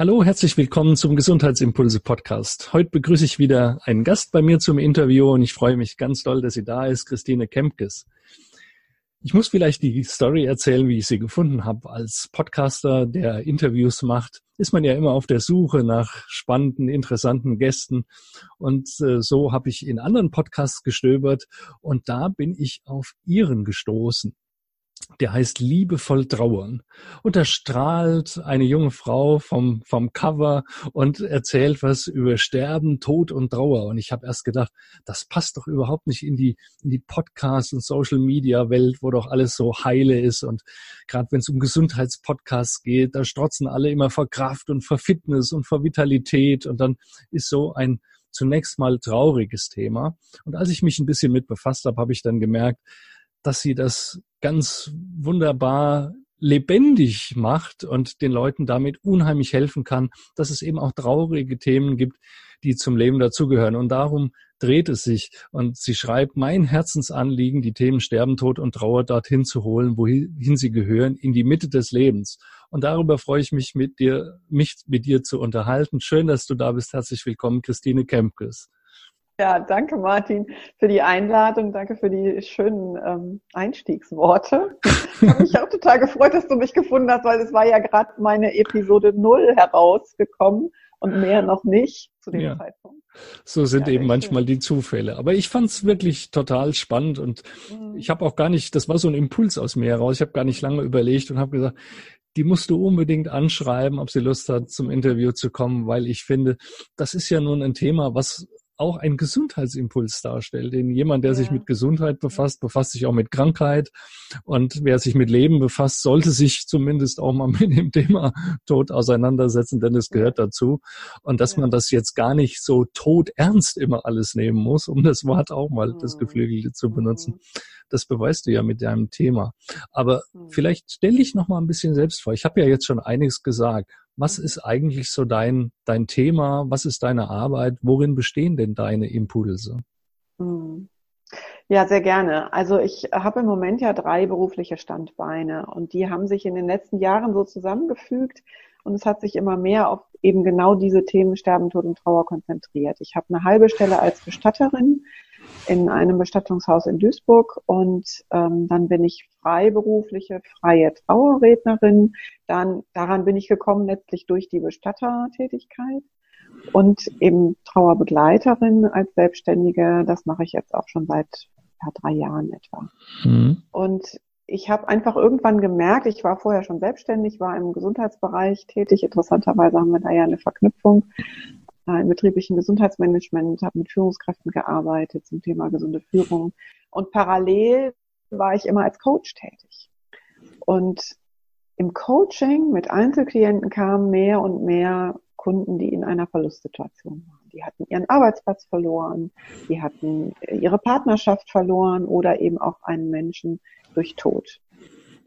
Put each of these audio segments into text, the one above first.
Hallo, herzlich willkommen zum Gesundheitsimpulse Podcast. Heute begrüße ich wieder einen Gast bei mir zum Interview und ich freue mich ganz doll, dass sie da ist, Christine Kempkes. Ich muss vielleicht die Story erzählen, wie ich sie gefunden habe. Als Podcaster, der Interviews macht, ist man ja immer auf der Suche nach spannenden, interessanten Gästen. Und äh, so habe ich in anderen Podcasts gestöbert und da bin ich auf ihren gestoßen der heißt Liebevoll Trauern. Und da strahlt eine junge Frau vom, vom Cover und erzählt was über Sterben, Tod und Trauer. Und ich habe erst gedacht, das passt doch überhaupt nicht in die, in die Podcast- und Social-Media-Welt, wo doch alles so heile ist. Und gerade wenn es um Gesundheitspodcasts geht, da strotzen alle immer vor Kraft und vor Fitness und vor Vitalität. Und dann ist so ein zunächst mal trauriges Thema. Und als ich mich ein bisschen mit befasst habe, habe ich dann gemerkt, dass sie das ganz wunderbar lebendig macht und den Leuten damit unheimlich helfen kann, dass es eben auch traurige Themen gibt, die zum Leben dazugehören. Und darum dreht es sich. Und sie schreibt, mein Herzensanliegen, die Themen Sterben, Tod und Trauer dorthin zu holen, wohin sie gehören, in die Mitte des Lebens. Und darüber freue ich mich mit dir, mich mit dir zu unterhalten. Schön, dass du da bist. Herzlich willkommen, Christine Kempkes. Ja, danke Martin für die Einladung, danke für die schönen ähm, Einstiegsworte. Ich habe mich auch total gefreut, dass du mich gefunden hast, weil es war ja gerade meine Episode null herausgekommen und mehr noch nicht zu dem ja. Zeitpunkt. So sind ja, eben manchmal schön. die Zufälle. Aber ich fand es wirklich total spannend und mhm. ich habe auch gar nicht, das war so ein Impuls aus mir heraus, ich habe gar nicht lange überlegt und habe gesagt, die musst du unbedingt anschreiben, ob sie Lust hat, zum Interview zu kommen, weil ich finde, das ist ja nun ein Thema, was auch ein Gesundheitsimpuls darstellt. Denn jemand, der ja. sich mit Gesundheit befasst, befasst sich auch mit Krankheit. Und wer sich mit Leben befasst, sollte sich zumindest auch mal mit dem Thema Tod auseinandersetzen, denn es gehört dazu. Und dass ja. man das jetzt gar nicht so todernst immer alles nehmen muss, um das Wort auch mal das mhm. Geflügelte zu benutzen. Mhm. Das beweist du ja mit deinem Thema. Aber mhm. vielleicht stell dich noch mal ein bisschen selbst vor. Ich habe ja jetzt schon einiges gesagt. Was ist eigentlich so dein, dein Thema? Was ist deine Arbeit? Worin bestehen denn deine Impulse? Mhm. Ja, sehr gerne. Also ich habe im Moment ja drei berufliche Standbeine und die haben sich in den letzten Jahren so zusammengefügt und es hat sich immer mehr auf eben genau diese Themen Sterben, Tod und Trauer konzentriert. Ich habe eine halbe Stelle als Bestatterin in einem Bestattungshaus in Duisburg und ähm, dann bin ich freiberufliche freie Trauerrednerin. Dann daran bin ich gekommen letztlich durch die Bestattertätigkeit und eben Trauerbegleiterin als Selbstständige. Das mache ich jetzt auch schon seit ja, drei Jahren etwa. Mhm. Und ich habe einfach irgendwann gemerkt, ich war vorher schon selbstständig, war im Gesundheitsbereich tätig. Interessanterweise haben wir da ja eine Verknüpfung äh, im betrieblichen Gesundheitsmanagement, habe mit Führungskräften gearbeitet zum Thema gesunde Führung. Und parallel war ich immer als Coach tätig. Und im Coaching mit Einzelklienten kamen mehr und mehr Kunden, die in einer Verlustsituation waren. Die hatten ihren Arbeitsplatz verloren, die hatten ihre Partnerschaft verloren oder eben auch einen Menschen durch Tod.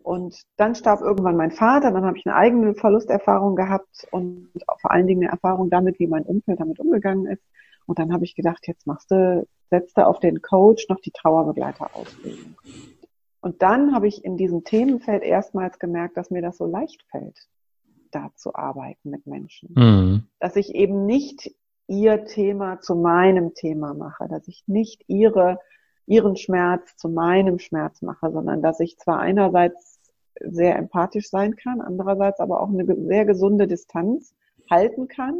Und dann starb irgendwann mein Vater, dann habe ich eine eigene Verlusterfahrung gehabt und vor allen Dingen eine Erfahrung damit, wie mein Umfeld damit umgegangen ist. Und dann habe ich gedacht, jetzt machst du, setzt du auf den Coach noch die Trauerbegleiterausbildung. Und dann habe ich in diesem Themenfeld erstmals gemerkt, dass mir das so leicht fällt, da zu arbeiten mit Menschen. Mhm. Dass ich eben nicht ihr Thema zu meinem Thema mache, dass ich nicht ihre, ihren Schmerz zu meinem Schmerz mache, sondern dass ich zwar einerseits sehr empathisch sein kann, andererseits aber auch eine sehr gesunde Distanz halten kann,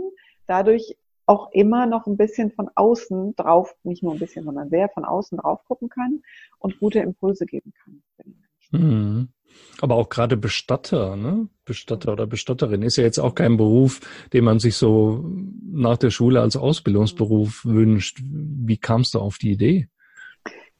dadurch auch immer noch ein bisschen von außen drauf, nicht nur ein bisschen, sondern sehr von außen drauf gucken kann und gute Impulse geben kann. Mhm. Aber auch gerade Bestatter, ne? Bestatter oder Bestatterin ist ja jetzt auch kein Beruf, den man sich so nach der Schule als Ausbildungsberuf wünscht. Wie kamst du auf die Idee?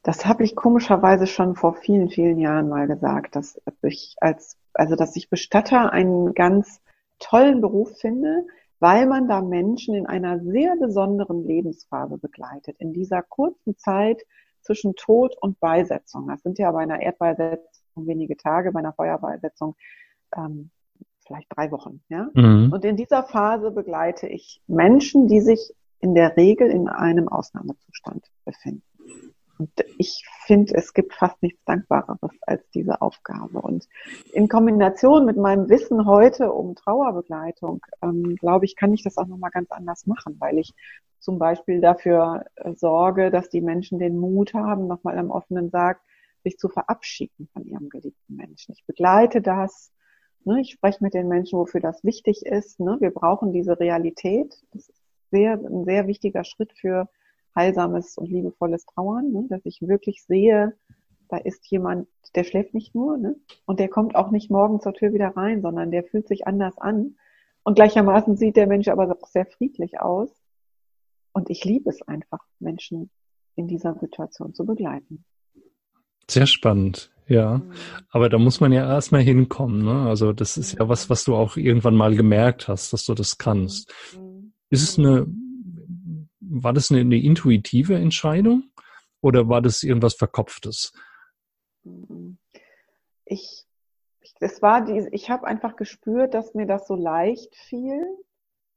Das habe ich komischerweise schon vor vielen, vielen Jahren mal gesagt, dass ich als, also dass ich Bestatter einen ganz tollen Beruf finde, weil man da Menschen in einer sehr besonderen Lebensphase begleitet, in dieser kurzen Zeit zwischen Tod und Beisetzung. Das sind ja bei einer Erdbeisetzung wenige Tage, bei einer Feuerbeisetzung ähm, vielleicht drei Wochen. Ja? Mhm. Und in dieser Phase begleite ich Menschen, die sich in der Regel in einem Ausnahmezustand befinden. Und ich finde, es gibt fast nichts Dankbareres als diese Aufgabe. Und in Kombination mit meinem Wissen heute um Trauerbegleitung, ähm, glaube ich, kann ich das auch nochmal ganz anders machen, weil ich zum Beispiel dafür äh, sorge, dass die Menschen den Mut haben, nochmal am offenen Sarg sich zu verabschieden von ihrem geliebten Menschen. Ich begleite das. Ne, ich spreche mit den Menschen, wofür das wichtig ist. Ne, wir brauchen diese Realität. Das ist sehr, ein sehr wichtiger Schritt für heilsames und liebevolles Trauern, ne? dass ich wirklich sehe, da ist jemand, der schläft nicht nur, ne? Und der kommt auch nicht morgen zur Tür wieder rein, sondern der fühlt sich anders an. Und gleichermaßen sieht der Mensch aber auch sehr friedlich aus. Und ich liebe es einfach, Menschen in dieser Situation zu begleiten. Sehr spannend, ja. Mhm. Aber da muss man ja erstmal hinkommen, ne? Also das ist ja was, was du auch irgendwann mal gemerkt hast, dass du das kannst. Mhm. Ist es eine war das eine, eine intuitive Entscheidung oder war das irgendwas Verkopftes? Ich, ich das war die, ich habe einfach gespürt, dass mir das so leicht fiel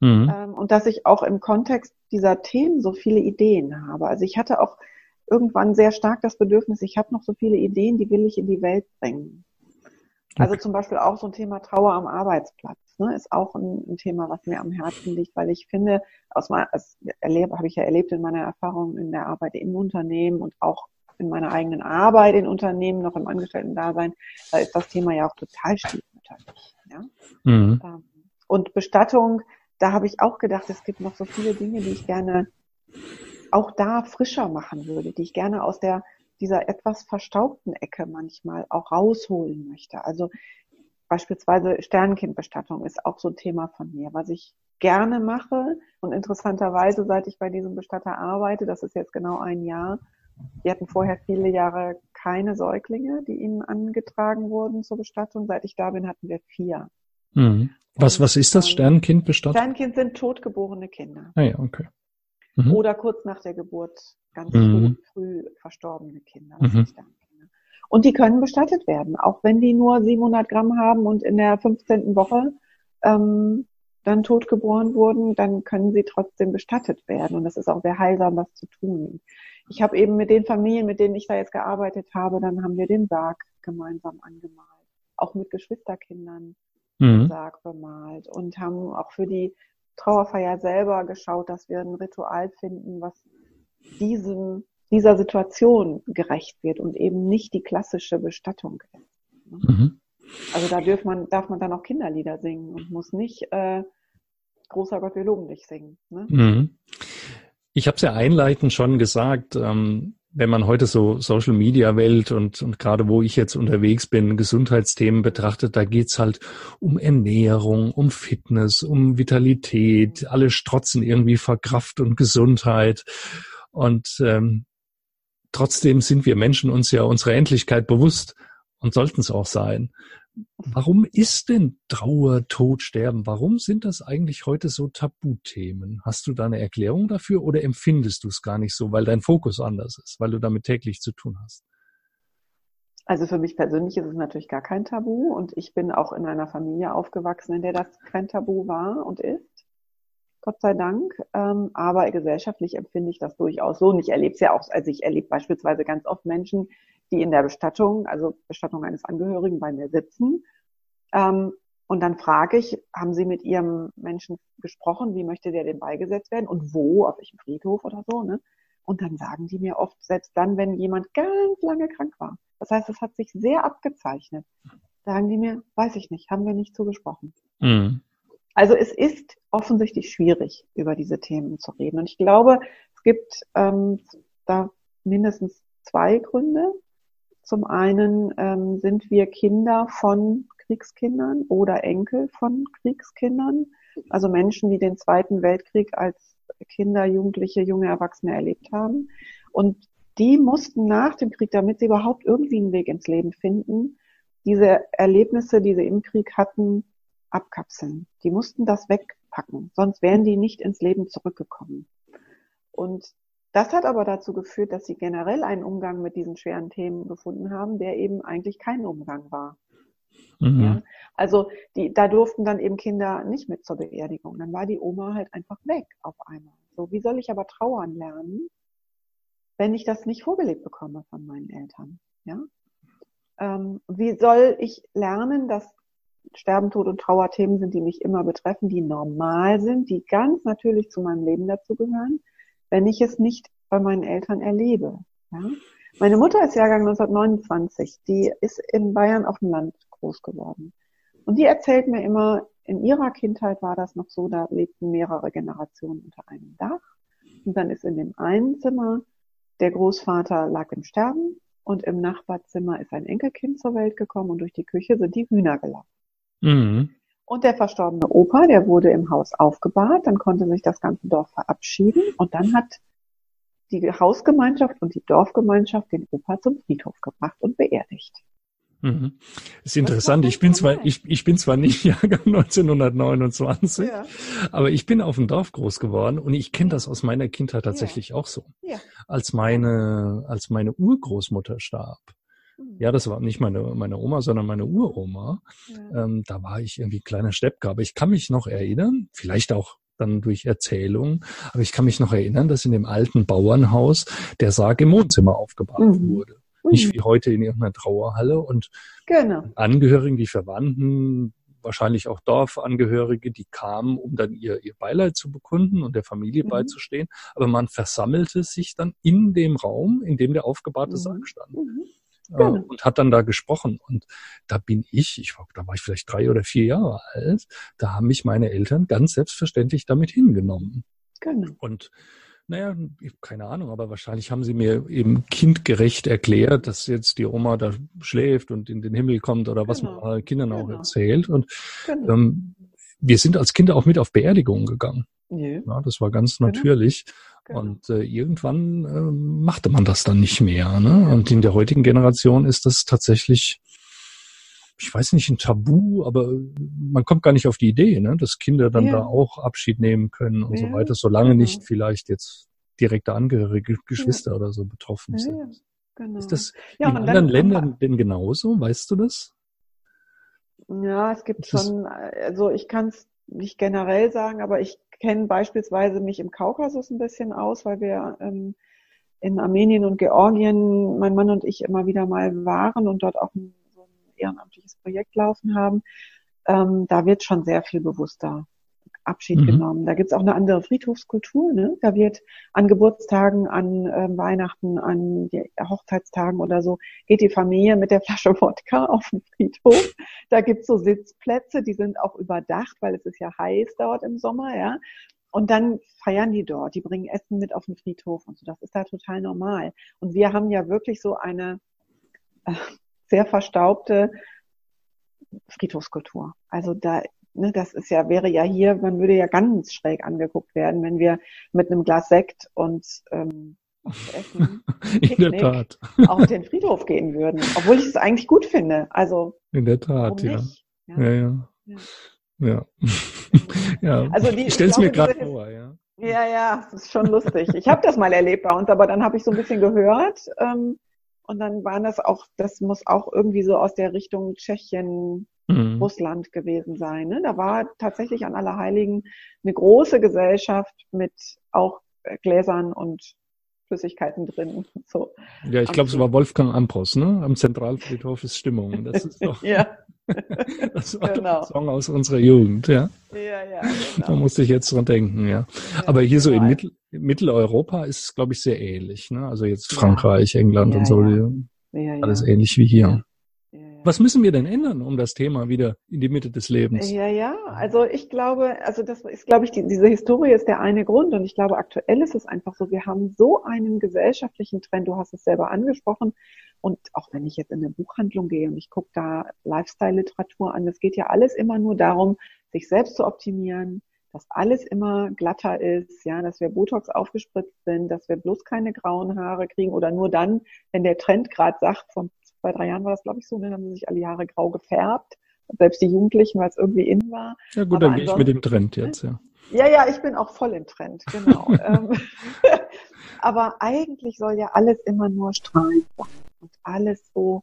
mhm. ähm, und dass ich auch im Kontext dieser Themen so viele Ideen habe. Also ich hatte auch irgendwann sehr stark das Bedürfnis, ich habe noch so viele Ideen, die will ich in die Welt bringen. Also zum Beispiel auch so ein Thema Trauer am Arbeitsplatz ne, ist auch ein, ein, Thema, was mir am Herzen liegt, weil ich finde, aus meiner, das erlebe, habe ich ja erlebt in meiner Erfahrung in der Arbeit im Unternehmen und auch in meiner eigenen Arbeit in Unternehmen, noch im Angestellten-Dasein, da ist das Thema ja auch total stiefmütterlich. Ja? Mhm. Ähm, und Bestattung, da habe ich auch gedacht, es gibt noch so viele Dinge, die ich gerne auch da frischer machen würde, die ich gerne aus der dieser etwas verstaubten Ecke manchmal auch rausholen möchte. Also Beispielsweise Sternenkindbestattung ist auch so ein Thema von mir, was ich gerne mache. Und interessanterweise, seit ich bei diesem Bestatter arbeite, das ist jetzt genau ein Jahr, wir hatten vorher viele Jahre keine Säuglinge, die ihnen angetragen wurden zur Bestattung. Seit ich da bin, hatten wir vier. Mhm. Was, was ist das Sternenkindbestattung? Sternkind sind totgeborene Kinder. Ah ja, okay. Mhm. Oder kurz nach der Geburt ganz mhm. früh, früh verstorbene Kinder. Das mhm. Und die können bestattet werden, auch wenn die nur 700 Gramm haben und in der 15. Woche ähm, dann tot geboren wurden, dann können sie trotzdem bestattet werden. Und das ist auch sehr heilsam, was zu tun. Ich habe eben mit den Familien, mit denen ich da jetzt gearbeitet habe, dann haben wir den Sarg gemeinsam angemalt. Auch mit Geschwisterkindern mhm. den Sarg bemalt und haben auch für die Trauerfeier selber geschaut, dass wir ein Ritual finden, was diesem dieser Situation gerecht wird und eben nicht die klassische Bestattung ist. Ne? Mhm. Also da darf man, darf man dann auch Kinderlieder singen und muss nicht äh, Großer Gott, wir loben dich singen. Ne? Mhm. Ich habe es ja einleitend schon gesagt, ähm, wenn man heute so Social Media Welt und, und gerade wo ich jetzt unterwegs bin, Gesundheitsthemen betrachtet, da geht's halt um Ernährung, um Fitness, um Vitalität, alle strotzen irgendwie vor Kraft und Gesundheit. Und ähm, trotzdem sind wir Menschen uns ja unserer Endlichkeit bewusst und sollten es auch sein. Warum ist denn Trauer, Tod, Sterben? Warum sind das eigentlich heute so Tabuthemen? Hast du da eine Erklärung dafür oder empfindest du es gar nicht so, weil dein Fokus anders ist, weil du damit täglich zu tun hast? Also für mich persönlich ist es natürlich gar kein Tabu und ich bin auch in einer Familie aufgewachsen, in der das kein Tabu war und ist. Gott sei Dank. Ähm, aber gesellschaftlich empfinde ich das durchaus so. Und ich erlebe es ja auch, also ich erlebe beispielsweise ganz oft Menschen, die in der Bestattung, also Bestattung eines Angehörigen bei mir sitzen. Ähm, und dann frage ich, haben Sie mit Ihrem Menschen gesprochen? Wie möchte der denn beigesetzt werden? Und wo? Auf welchem Friedhof oder so? Ne? Und dann sagen die mir oft, selbst dann, wenn jemand ganz lange krank war. Das heißt, es hat sich sehr abgezeichnet. Sagen die mir, weiß ich nicht, haben wir nicht zugesprochen. Mhm. Also es ist offensichtlich schwierig, über diese Themen zu reden. Und ich glaube, es gibt ähm, da mindestens zwei Gründe. Zum einen ähm, sind wir Kinder von Kriegskindern oder Enkel von Kriegskindern, also Menschen, die den Zweiten Weltkrieg als Kinder, Jugendliche, junge Erwachsene erlebt haben. Und die mussten nach dem Krieg, damit sie überhaupt irgendwie einen Weg ins Leben finden, diese Erlebnisse, die sie im Krieg hatten, abkapseln. Die mussten das weg packen. Sonst wären die nicht ins Leben zurückgekommen. Und das hat aber dazu geführt, dass sie generell einen Umgang mit diesen schweren Themen gefunden haben, der eben eigentlich kein Umgang war. Mhm. Ja? Also die, da durften dann eben Kinder nicht mit zur Beerdigung. Dann war die Oma halt einfach weg auf einmal. So, wie soll ich aber trauern lernen, wenn ich das nicht vorgelebt bekomme von meinen Eltern? Ja? Ähm, wie soll ich lernen, dass Sterben, Tod und Trauerthemen sind, die mich immer betreffen, die normal sind, die ganz natürlich zu meinem Leben dazugehören, wenn ich es nicht bei meinen Eltern erlebe? Ja? Meine Mutter ist Jahrgang 1929. Die ist in Bayern auf dem Land groß geworden. Und die erzählt mir immer, in ihrer Kindheit war das noch so, da lebten mehrere Generationen unter einem Dach. Und dann ist in dem einen Zimmer der Großvater lag im Sterben und im Nachbarzimmer ist ein Enkelkind zur Welt gekommen und durch die Küche sind die Hühner gelaufen. Mhm. Und der verstorbene Opa, der wurde im Haus aufgebahrt, dann konnte sich das ganze Dorf verabschieden und dann hat die Hausgemeinschaft und die Dorfgemeinschaft den Opa zum Friedhof gebracht und beerdigt. Mhm. Ist interessant. Ich bin zwar, ich, ich bin zwar nicht Jahrgang 1929, ja. aber ich bin auf dem Dorf groß geworden und ich kenne das aus meiner Kindheit tatsächlich ja. auch so. Ja. Als meine, als meine Urgroßmutter starb. Mhm. Ja, das war nicht meine, meine Oma, sondern meine Uroma. Ähm, da war ich irgendwie kleiner Steppgabe. Ich kann mich noch erinnern, vielleicht auch dann durch Erzählungen, aber ich kann mich noch erinnern, dass in dem alten Bauernhaus der Sarg im Wohnzimmer aufgebahrt mhm. wurde. Nicht mhm. wie heute in irgendeiner Trauerhalle. Und genau. Angehörigen, die Verwandten, wahrscheinlich auch Dorfangehörige, die kamen, um dann ihr, ihr Beileid zu bekunden und der Familie mhm. beizustehen. Aber man versammelte sich dann in dem Raum, in dem der aufgebahrte mhm. Sarg stand. Mhm. Äh, genau. und hat dann da gesprochen. Und da bin ich, ich war, da war ich vielleicht drei oder vier Jahre alt, da haben mich meine Eltern ganz selbstverständlich damit hingenommen. Genau. Und naja, keine Ahnung, aber wahrscheinlich haben sie mir eben kindgerecht erklärt, dass jetzt die Oma da schläft und in den Himmel kommt oder was genau. man Kindern genau. auch erzählt. Und genau. ähm, wir sind als Kinder auch mit auf Beerdigungen gegangen. Ja. ja das war ganz genau. natürlich. Genau. Und äh, irgendwann äh, machte man das dann nicht mehr. Ne? Und in der heutigen Generation ist das tatsächlich ich weiß nicht, ein Tabu, aber man kommt gar nicht auf die Idee, ne, dass Kinder dann ja. da auch Abschied nehmen können und ja, so weiter, solange genau. nicht vielleicht jetzt direkte Angehörige, Geschwister ja. oder so betroffen sind. Genau. Ist das in anderen Ländern denn genauso? Weißt du das? Ja, es gibt schon, also ich kann es nicht generell sagen, aber ich kenne beispielsweise mich im Kaukasus ein bisschen aus, weil wir ähm, in Armenien und Georgien, mein Mann und ich immer wieder mal waren und dort auch ein ehrenamtliches Projekt laufen haben, ähm, da wird schon sehr viel bewusster Abschied mhm. genommen. Da gibt's auch eine andere Friedhofskultur. Ne? Da wird an Geburtstagen, an äh, Weihnachten, an Hochzeitstagen oder so, geht die Familie mit der Flasche Wodka auf den Friedhof. Da gibt's so Sitzplätze, die sind auch überdacht, weil es ist ja heiß dort im Sommer. ja. Und dann feiern die dort, die bringen Essen mit auf den Friedhof und so. Das ist da total normal. Und wir haben ja wirklich so eine, äh, sehr verstaubte Friedhofskultur. Also da, ne, das ist ja, wäre ja hier, man würde ja ganz schräg angeguckt werden, wenn wir mit einem Glas Sekt und ähm, Essen, In der Tat. auf den Friedhof gehen würden. Obwohl ich es eigentlich gut finde. Also in der Tat, ja. Ja. ja. ja. ja. Ja. Also die, ich stelle es mir gerade vor, ja. Ja, ja, das ist schon lustig. Ich habe das mal erlebt bei uns, aber dann habe ich so ein bisschen gehört, ähm, und dann waren das auch, das muss auch irgendwie so aus der Richtung Tschechien, mhm. Russland gewesen sein. Ne? Da war tatsächlich an Allerheiligen eine große Gesellschaft mit auch Gläsern und Flüssigkeiten drin. So. Ja, ich glaube, es war Wolfgang Ambros, ne? Am Zentralfriedhof ist Stimmung. Das ist doch. ja. das war genau. ein Song aus unserer Jugend, ja. Ja, ja. Genau. Da musste ich jetzt dran denken, ja. ja Aber hier so in Mittel, Mitteleuropa ist es, glaube ich, sehr ähnlich, ne? Also jetzt Frankreich, England und so. Alles ähnlich wie hier. Was müssen wir denn ändern, um das Thema wieder in die Mitte des Lebens? Ja, ja. Also ich glaube, also das ist, glaube ich, die, diese Historie ist der eine Grund. Und ich glaube, aktuell ist es einfach so, wir haben so einen gesellschaftlichen Trend, du hast es selber angesprochen. Und auch wenn ich jetzt in eine Buchhandlung gehe und ich gucke da Lifestyle-Literatur an, es geht ja alles immer nur darum, sich selbst zu optimieren, dass alles immer glatter ist, ja, dass wir Botox aufgespritzt sind, dass wir bloß keine grauen Haare kriegen oder nur dann, wenn der Trend gerade sagt, von zwei, drei Jahren war das, glaube ich, so, ne, dann haben sie sich alle Jahre grau gefärbt. selbst die Jugendlichen, weil es irgendwie in war. Ja gut, Aber dann gehe ich mit dem Trend jetzt, ja. Ja, ja, ich bin auch voll im Trend, genau. Ähm, aber eigentlich soll ja alles immer nur strahlend sein und alles so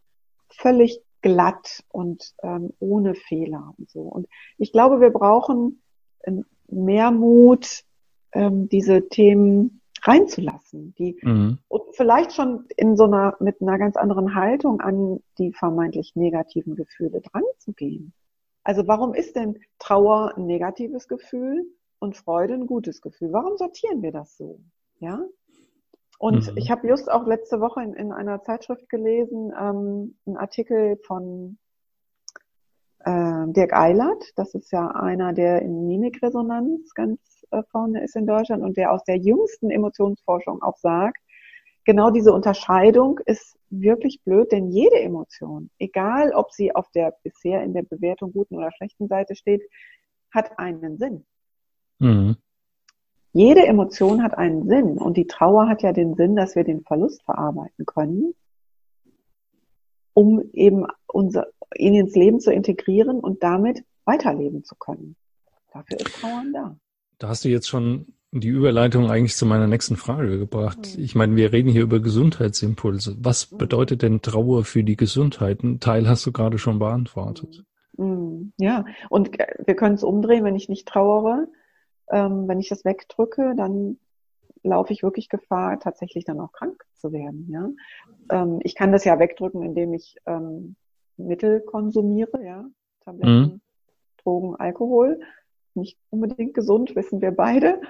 völlig glatt und ähm, ohne Fehler und so. Und ich glaube, wir brauchen ähm, mehr Mut, ähm, diese Themen reinzulassen, die mhm. und vielleicht schon in so einer mit einer ganz anderen Haltung an die vermeintlich negativen Gefühle dran zu gehen. Also warum ist denn Trauer ein negatives Gefühl und Freude ein gutes Gefühl? Warum sortieren wir das so? Ja? Und mhm. ich habe just auch letzte Woche in, in einer Zeitschrift gelesen, ähm, einen Artikel von äh, Dirk Eilert. Das ist ja einer, der in Mimikresonanz ganz vorne ist in Deutschland und der aus der jüngsten Emotionsforschung auch sagt, genau diese Unterscheidung ist wirklich blöd, denn jede Emotion, egal ob sie auf der bisher in der Bewertung guten oder schlechten Seite steht, hat einen Sinn. Mhm. Jede Emotion hat einen Sinn und die Trauer hat ja den Sinn, dass wir den Verlust verarbeiten können, um eben unser, ihn ins Leben zu integrieren und damit weiterleben zu können. Dafür ist Trauern da. Da hast du jetzt schon die Überleitung eigentlich zu meiner nächsten Frage gebracht. Mhm. Ich meine, wir reden hier über Gesundheitsimpulse. Was mhm. bedeutet denn Trauer für die Gesundheit? Ein Teil hast du gerade schon beantwortet. Mhm. Ja, und wir können es umdrehen, wenn ich nicht trauere, ähm, wenn ich das wegdrücke, dann laufe ich wirklich Gefahr, tatsächlich dann auch krank zu werden. Ja? Ähm, ich kann das ja wegdrücken, indem ich ähm, Mittel konsumiere, ja, Tabletten, mhm. Drogen, Alkohol. Nicht unbedingt gesund, wissen wir beide.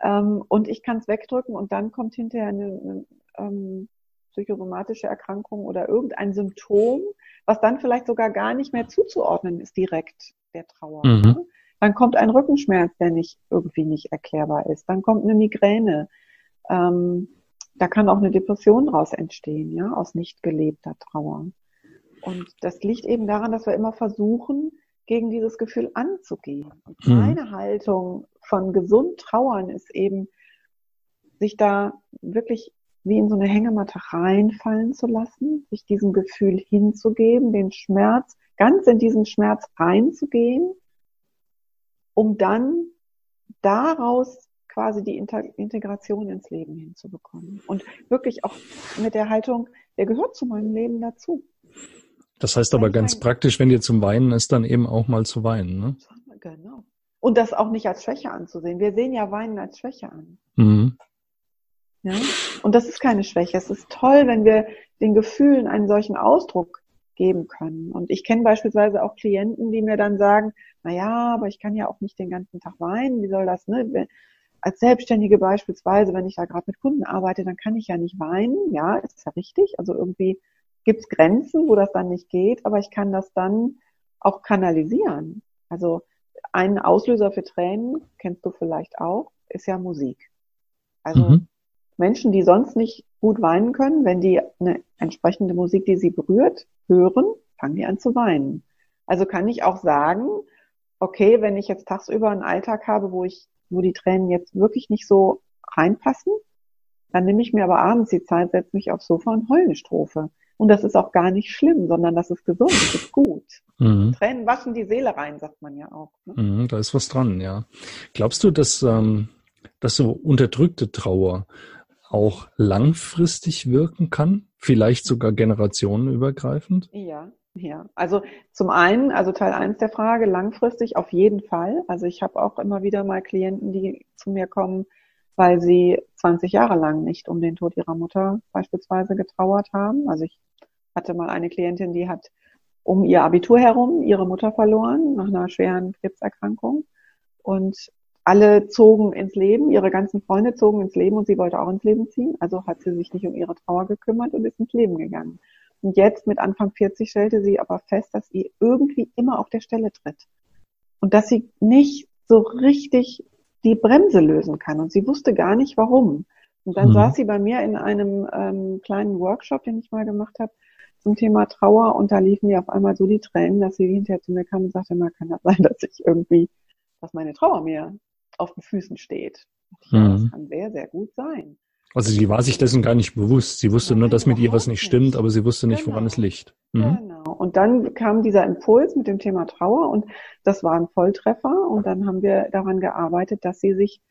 Ähm, und ich kann es wegdrücken und dann kommt hinterher eine, eine ähm, psychosomatische Erkrankung oder irgendein Symptom, was dann vielleicht sogar gar nicht mehr zuzuordnen ist direkt der Trauer. Mhm. Ne? Dann kommt ein Rückenschmerz, der nicht irgendwie nicht erklärbar ist. Dann kommt eine Migräne. Ähm, da kann auch eine Depression daraus entstehen, ja, aus nicht gelebter Trauer. Und das liegt eben daran, dass wir immer versuchen, gegen dieses Gefühl anzugehen. Und mhm. meine Haltung von gesund trauern ist eben, sich da wirklich wie in so eine Hängematte reinfallen zu lassen, sich diesem Gefühl hinzugeben, den Schmerz, ganz in diesen Schmerz reinzugehen um dann daraus quasi die Integration ins Leben hinzubekommen. Und wirklich auch mit der Haltung, der gehört zu meinem Leben dazu. Das heißt aber ganz praktisch, wenn dir zum Weinen ist, dann eben auch mal zu weinen. Ne? Genau. Und das auch nicht als Schwäche anzusehen. Wir sehen ja Weinen als Schwäche an. Mhm. Ja? Und das ist keine Schwäche. Es ist toll, wenn wir den Gefühlen einen solchen Ausdruck geben können. Und ich kenne beispielsweise auch Klienten, die mir dann sagen, na ja, aber ich kann ja auch nicht den ganzen Tag weinen. Wie soll das, ne? Als Selbstständige beispielsweise, wenn ich da gerade mit Kunden arbeite, dann kann ich ja nicht weinen. Ja, ist ja richtig. Also irgendwie gibt es Grenzen, wo das dann nicht geht, aber ich kann das dann auch kanalisieren. Also ein Auslöser für Tränen, kennst du vielleicht auch, ist ja Musik. Also mhm. Menschen, die sonst nicht gut weinen können, wenn die eine entsprechende Musik, die sie berührt, hören, fangen die an zu weinen. Also kann ich auch sagen, okay, wenn ich jetzt tagsüber einen Alltag habe, wo ich, wo die Tränen jetzt wirklich nicht so reinpassen, dann nehme ich mir aber abends die Zeit, setze mich aufs Sofa und heule eine Strophe. Und das ist auch gar nicht schlimm, sondern das ist gesund, das ist gut. Mhm. Tränen waschen die Seele rein, sagt man ja auch. Ne? Mhm, da ist was dran, ja. Glaubst du, dass, ähm, dass so unterdrückte Trauer auch langfristig wirken kann? Vielleicht sogar generationenübergreifend? Ja, ja. Also zum einen, also Teil eins der Frage, langfristig auf jeden Fall. Also ich habe auch immer wieder mal Klienten, die zu mir kommen, weil sie 20 Jahre lang nicht um den Tod ihrer Mutter beispielsweise getrauert haben. Also ich hatte mal eine Klientin, die hat um ihr Abitur herum ihre Mutter verloren nach einer schweren Krebserkrankung. Und alle zogen ins Leben, ihre ganzen Freunde zogen ins Leben und sie wollte auch ins Leben ziehen. Also hat sie sich nicht um ihre Trauer gekümmert und ist ins Leben gegangen. Und jetzt mit Anfang 40 stellte sie aber fest, dass sie irgendwie immer auf der Stelle tritt. Und dass sie nicht so richtig die Bremse lösen kann. Und sie wusste gar nicht warum. Und dann mhm. saß sie bei mir in einem ähm, kleinen Workshop, den ich mal gemacht habe, zum Thema Trauer. Und da liefen ihr auf einmal so die Tränen, dass sie hinterher zu mir kam und sagte, man kann das sein, dass ich irgendwie, dass meine Trauer mir auf den Füßen steht. Mhm. Das kann sehr, sehr gut sein. Also sie war sich dessen gar nicht bewusst. Sie wusste nur, dass mit ihr was nicht stimmt, aber sie wusste nicht, genau. woran es liegt. Mhm. Genau. Und dann kam dieser Impuls mit dem Thema Trauer und das war ein Volltreffer. Und dann haben wir daran gearbeitet, dass sie sich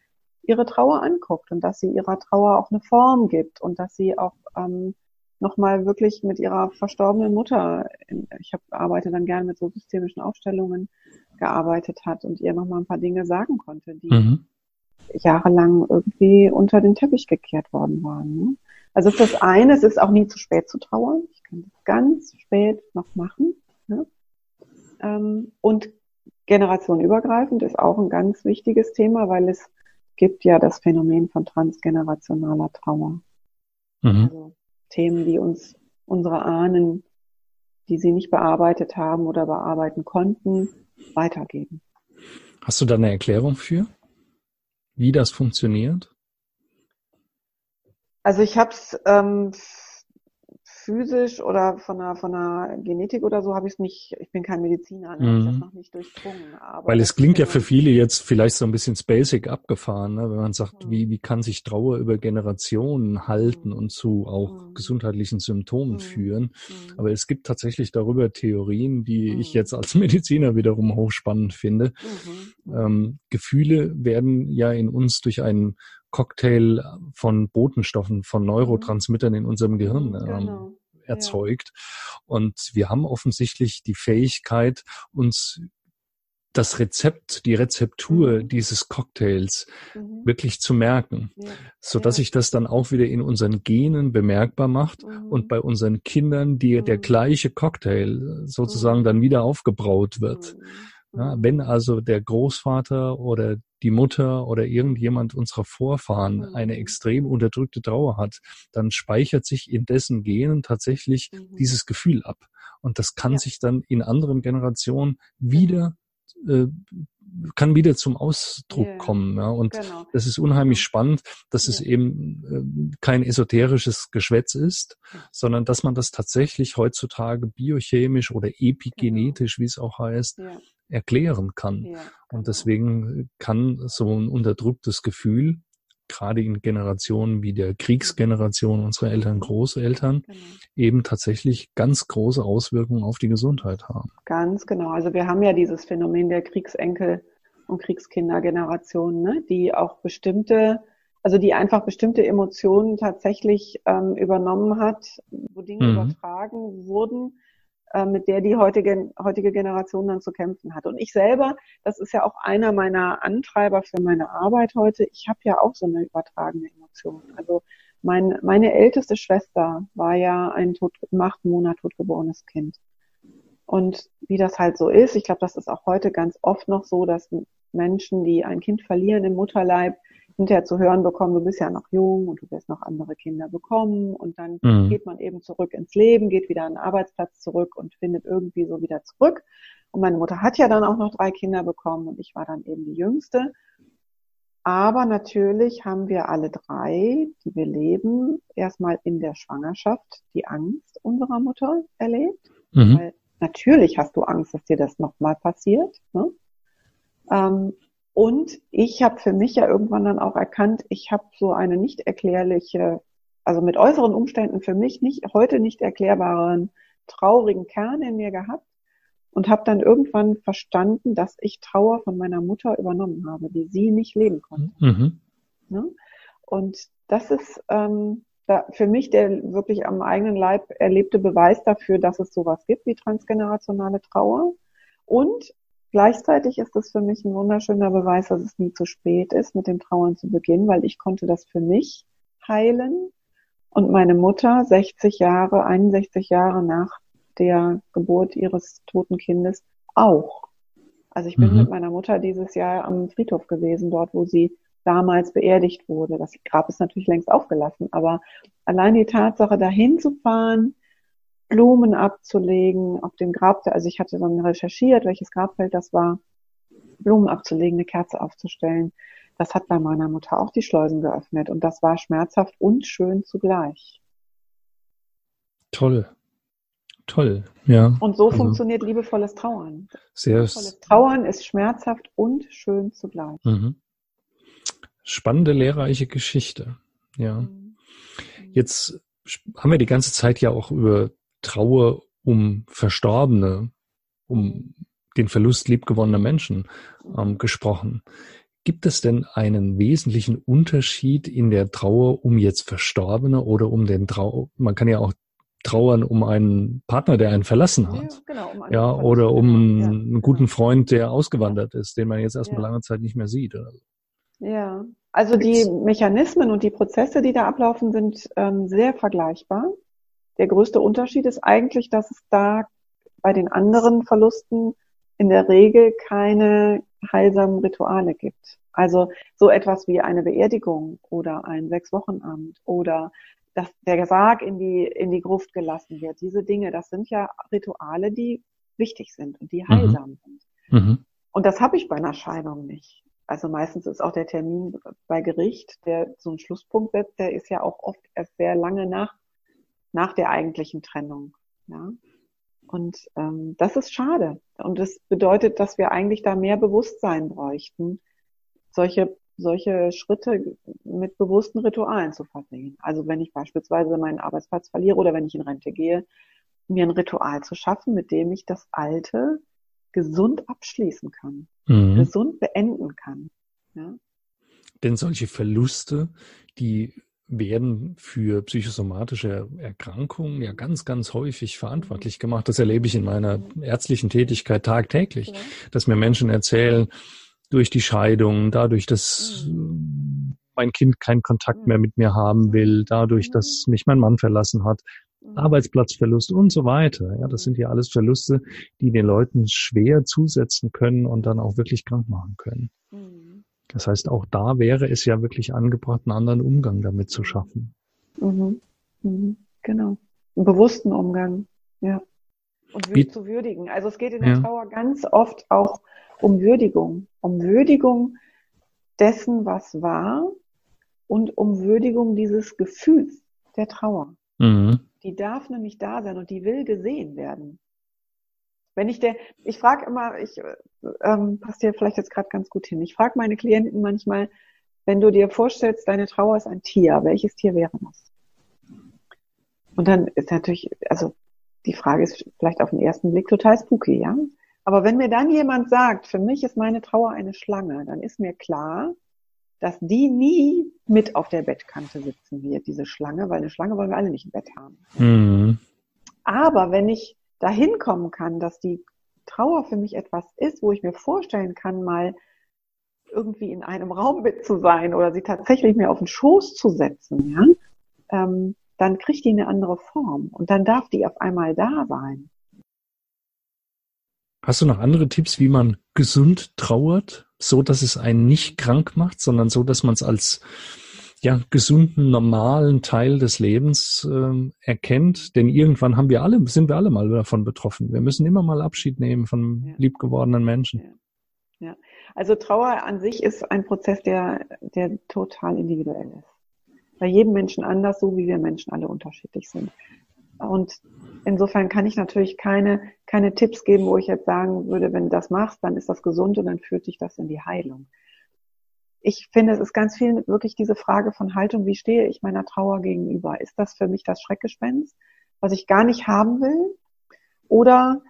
ihre Trauer anguckt und dass sie ihrer Trauer auch eine Form gibt und dass sie auch ähm, nochmal wirklich mit ihrer verstorbenen Mutter, ich hab, arbeite dann gerne mit so systemischen Aufstellungen, gearbeitet hat und ihr nochmal ein paar Dinge sagen konnte, die mhm. Jahrelang irgendwie unter den Teppich gekehrt worden waren. Ne? Also ist das eine, es ist auch nie zu spät zu trauern. Ich kann das ganz spät noch machen. Ne? Ähm, und generationenübergreifend ist auch ein ganz wichtiges Thema, weil es gibt ja das Phänomen von transgenerationaler Trauer. Mhm. Also Themen, die uns unsere Ahnen, die sie nicht bearbeitet haben oder bearbeiten konnten, weitergeben. Hast du da eine Erklärung für, wie das funktioniert? Also ich habe es ähm, physisch oder von der, von der Genetik oder so habe ich es nicht, ich bin kein Mediziner, ne? mhm. das noch nicht durchdrungen. Aber Weil es klingt ja für viele jetzt vielleicht so ein bisschen basic abgefahren, ne? wenn man sagt, mhm. wie, wie kann sich Trauer über Generationen halten mhm. und zu auch mhm. gesundheitlichen Symptomen mhm. führen. Mhm. Aber es gibt tatsächlich darüber Theorien, die ich jetzt als Mediziner wiederum hochspannend finde. Ähm, Gefühle werden ja in uns durch einen Cocktail von Botenstoffen, von mhm. Neurotransmittern in unserem Gehirn mhm, ähm, genau. erzeugt. Ja. Und wir haben offensichtlich die Fähigkeit, uns das Rezept, die Rezeptur mhm. dieses Cocktails mhm. wirklich zu merken, ja. so dass ja. sich das dann auch wieder in unseren Genen bemerkbar macht mhm. und bei unseren Kindern die, der mhm. gleiche Cocktail sozusagen dann wieder aufgebraut wird. Ja, wenn also der Großvater oder die Mutter oder irgendjemand unserer Vorfahren mhm. eine extrem unterdrückte Trauer hat, dann speichert sich in dessen Genen tatsächlich mhm. dieses Gefühl ab. Und das kann ja. sich dann in anderen Generationen wieder äh, kann wieder zum Ausdruck yeah. kommen. Ja? Und genau. das ist unheimlich genau. spannend, dass yeah. es eben äh, kein esoterisches Geschwätz ist, ja. sondern dass man das tatsächlich heutzutage biochemisch oder epigenetisch, genau. wie es auch heißt, ja erklären kann. Ja, genau. Und deswegen kann so ein unterdrücktes Gefühl, gerade in Generationen wie der Kriegsgeneration unserer Eltern, Großeltern, genau. eben tatsächlich ganz große Auswirkungen auf die Gesundheit haben. Ganz genau. Also wir haben ja dieses Phänomen der Kriegsenkel- und Kriegskindergeneration, ne, die auch bestimmte, also die einfach bestimmte Emotionen tatsächlich ähm, übernommen hat, wo Dinge mhm. übertragen wurden, mit der die heutige, heutige Generation dann zu kämpfen hat. Und ich selber, das ist ja auch einer meiner Antreiber für meine Arbeit heute, ich habe ja auch so eine übertragene Emotion. Also mein, meine älteste Schwester war ja ein tot, im achten Monat totgeborenes Kind. Und wie das halt so ist, ich glaube, das ist auch heute ganz oft noch so, dass Menschen, die ein Kind verlieren im Mutterleib, hinterher zu hören bekommen, du bist ja noch jung und du wirst noch andere Kinder bekommen und dann mhm. geht man eben zurück ins Leben, geht wieder an den Arbeitsplatz zurück und findet irgendwie so wieder zurück. Und meine Mutter hat ja dann auch noch drei Kinder bekommen und ich war dann eben die Jüngste. Aber natürlich haben wir alle drei, die wir leben, erstmal in der Schwangerschaft die Angst unserer Mutter erlebt. Mhm. Weil natürlich hast du Angst, dass dir das nochmal passiert. Ne? Ähm, und ich habe für mich ja irgendwann dann auch erkannt, ich habe so eine nicht erklärliche, also mit äußeren Umständen für mich nicht heute nicht erklärbaren traurigen Kern in mir gehabt und habe dann irgendwann verstanden, dass ich Trauer von meiner Mutter übernommen habe, die sie nicht leben konnte. Mhm. Ne? Und das ist ähm, da für mich der wirklich am eigenen Leib erlebte Beweis dafür, dass es sowas gibt wie transgenerationale Trauer. Und Gleichzeitig ist es für mich ein wunderschöner Beweis, dass es nie zu spät ist, mit dem Trauern zu beginnen, weil ich konnte das für mich heilen und meine Mutter 60 Jahre, 61 Jahre nach der Geburt ihres toten Kindes auch. Also ich bin mhm. mit meiner Mutter dieses Jahr am Friedhof gewesen, dort, wo sie damals beerdigt wurde. Das Grab ist natürlich längst aufgelassen, aber allein die Tatsache, dahin zu fahren, Blumen abzulegen auf dem Grab, also ich hatte dann recherchiert, welches Grabfeld das war, Blumen abzulegen, eine Kerze aufzustellen. Das hat bei meiner Mutter auch die Schleusen geöffnet und das war schmerzhaft und schön zugleich. Toll. Toll, ja. Und so also, funktioniert liebevolles Trauern. Sehr liebevolles Trauern ist schmerzhaft und schön zugleich. Mhm. Spannende, lehrreiche Geschichte, ja. Mhm. Jetzt haben wir die ganze Zeit ja auch über Trauer um Verstorbene, um den Verlust liebgewonnener Menschen ähm, gesprochen. Gibt es denn einen wesentlichen Unterschied in der Trauer um jetzt Verstorbene oder um den Trauer? Man kann ja auch trauern um einen Partner, der einen verlassen hat. Ja, genau, um ja oder um einen, ja, einen guten genau. Freund, der ausgewandert ist, den man jetzt erstmal lange Zeit nicht mehr sieht. Ja, also die Mechanismen und die Prozesse, die da ablaufen, sind ähm, sehr vergleichbar. Der größte Unterschied ist eigentlich, dass es da bei den anderen Verlusten in der Regel keine heilsamen Rituale gibt. Also so etwas wie eine Beerdigung oder ein Sechswochenamt oder dass der Sarg in die, in die Gruft gelassen wird. Diese Dinge, das sind ja Rituale, die wichtig sind und die mhm. heilsam mhm. sind. Mhm. Und das habe ich bei einer Scheidung nicht. Also meistens ist auch der Termin bei Gericht, der so einen Schlusspunkt setzt, der ist ja auch oft erst sehr lange nach, nach der eigentlichen Trennung. Ja. Und ähm, das ist schade. Und das bedeutet, dass wir eigentlich da mehr Bewusstsein bräuchten, solche, solche Schritte mit bewussten Ritualen zu versehen. Also wenn ich beispielsweise meinen Arbeitsplatz verliere oder wenn ich in Rente gehe, mir ein Ritual zu schaffen, mit dem ich das Alte gesund abschließen kann, mhm. gesund beenden kann. Ja? Denn solche Verluste, die werden für psychosomatische Erkrankungen ja ganz, ganz häufig verantwortlich gemacht. Das erlebe ich in meiner ärztlichen Tätigkeit tagtäglich, dass mir Menschen erzählen, durch die Scheidung, dadurch, dass mein Kind keinen Kontakt mehr mit mir haben will, dadurch, dass mich mein Mann verlassen hat, Arbeitsplatzverlust und so weiter. Ja, das sind ja alles Verluste, die den Leuten schwer zusetzen können und dann auch wirklich krank machen können. Das heißt, auch da wäre es ja wirklich angebracht, einen anderen Umgang damit zu schaffen. Mhm. Mhm. Genau. Einen bewussten Umgang, ja. Und Wie, zu würdigen. Also es geht in der ja. Trauer ganz oft auch um Würdigung. Um Würdigung dessen, was war und um Würdigung dieses Gefühls der Trauer. Mhm. Die darf nämlich da sein und die will gesehen werden. Wenn ich der, ich frage immer, ich ähm, passt dir vielleicht jetzt gerade ganz gut hin. Ich frage meine Klienten manchmal, wenn du dir vorstellst, deine Trauer ist ein Tier, welches Tier wäre das? Und dann ist natürlich, also die Frage ist vielleicht auf den ersten Blick total spooky, ja? Aber wenn mir dann jemand sagt, für mich ist meine Trauer eine Schlange, dann ist mir klar, dass die nie mit auf der Bettkante sitzen wird, diese Schlange, weil eine Schlange wollen wir alle nicht im Bett haben. Mhm. Aber wenn ich dahin kommen kann, dass die Trauer für mich etwas ist, wo ich mir vorstellen kann, mal irgendwie in einem Raum mit zu sein oder sie tatsächlich mir auf den Schoß zu setzen, ja, ähm, dann kriegt die eine andere Form und dann darf die auf einmal da sein. Hast du noch andere Tipps, wie man gesund trauert, so dass es einen nicht krank macht, sondern so, dass man es als ja, gesunden, normalen Teil des Lebens äh, erkennt. Denn irgendwann haben wir alle, sind wir alle mal davon betroffen. Wir müssen immer mal Abschied nehmen von ja. liebgewordenen Menschen. Ja. ja. Also Trauer an sich ist ein Prozess, der, der total individuell ist. Bei jedem Menschen anders, so wie wir Menschen alle unterschiedlich sind. Und insofern kann ich natürlich keine, keine Tipps geben, wo ich jetzt sagen würde, wenn du das machst, dann ist das gesund und dann führt dich das in die Heilung ich finde, es ist ganz viel wirklich diese Frage von Haltung, wie stehe ich meiner Trauer gegenüber? Ist das für mich das Schreckgespenst, was ich gar nicht haben will? Oder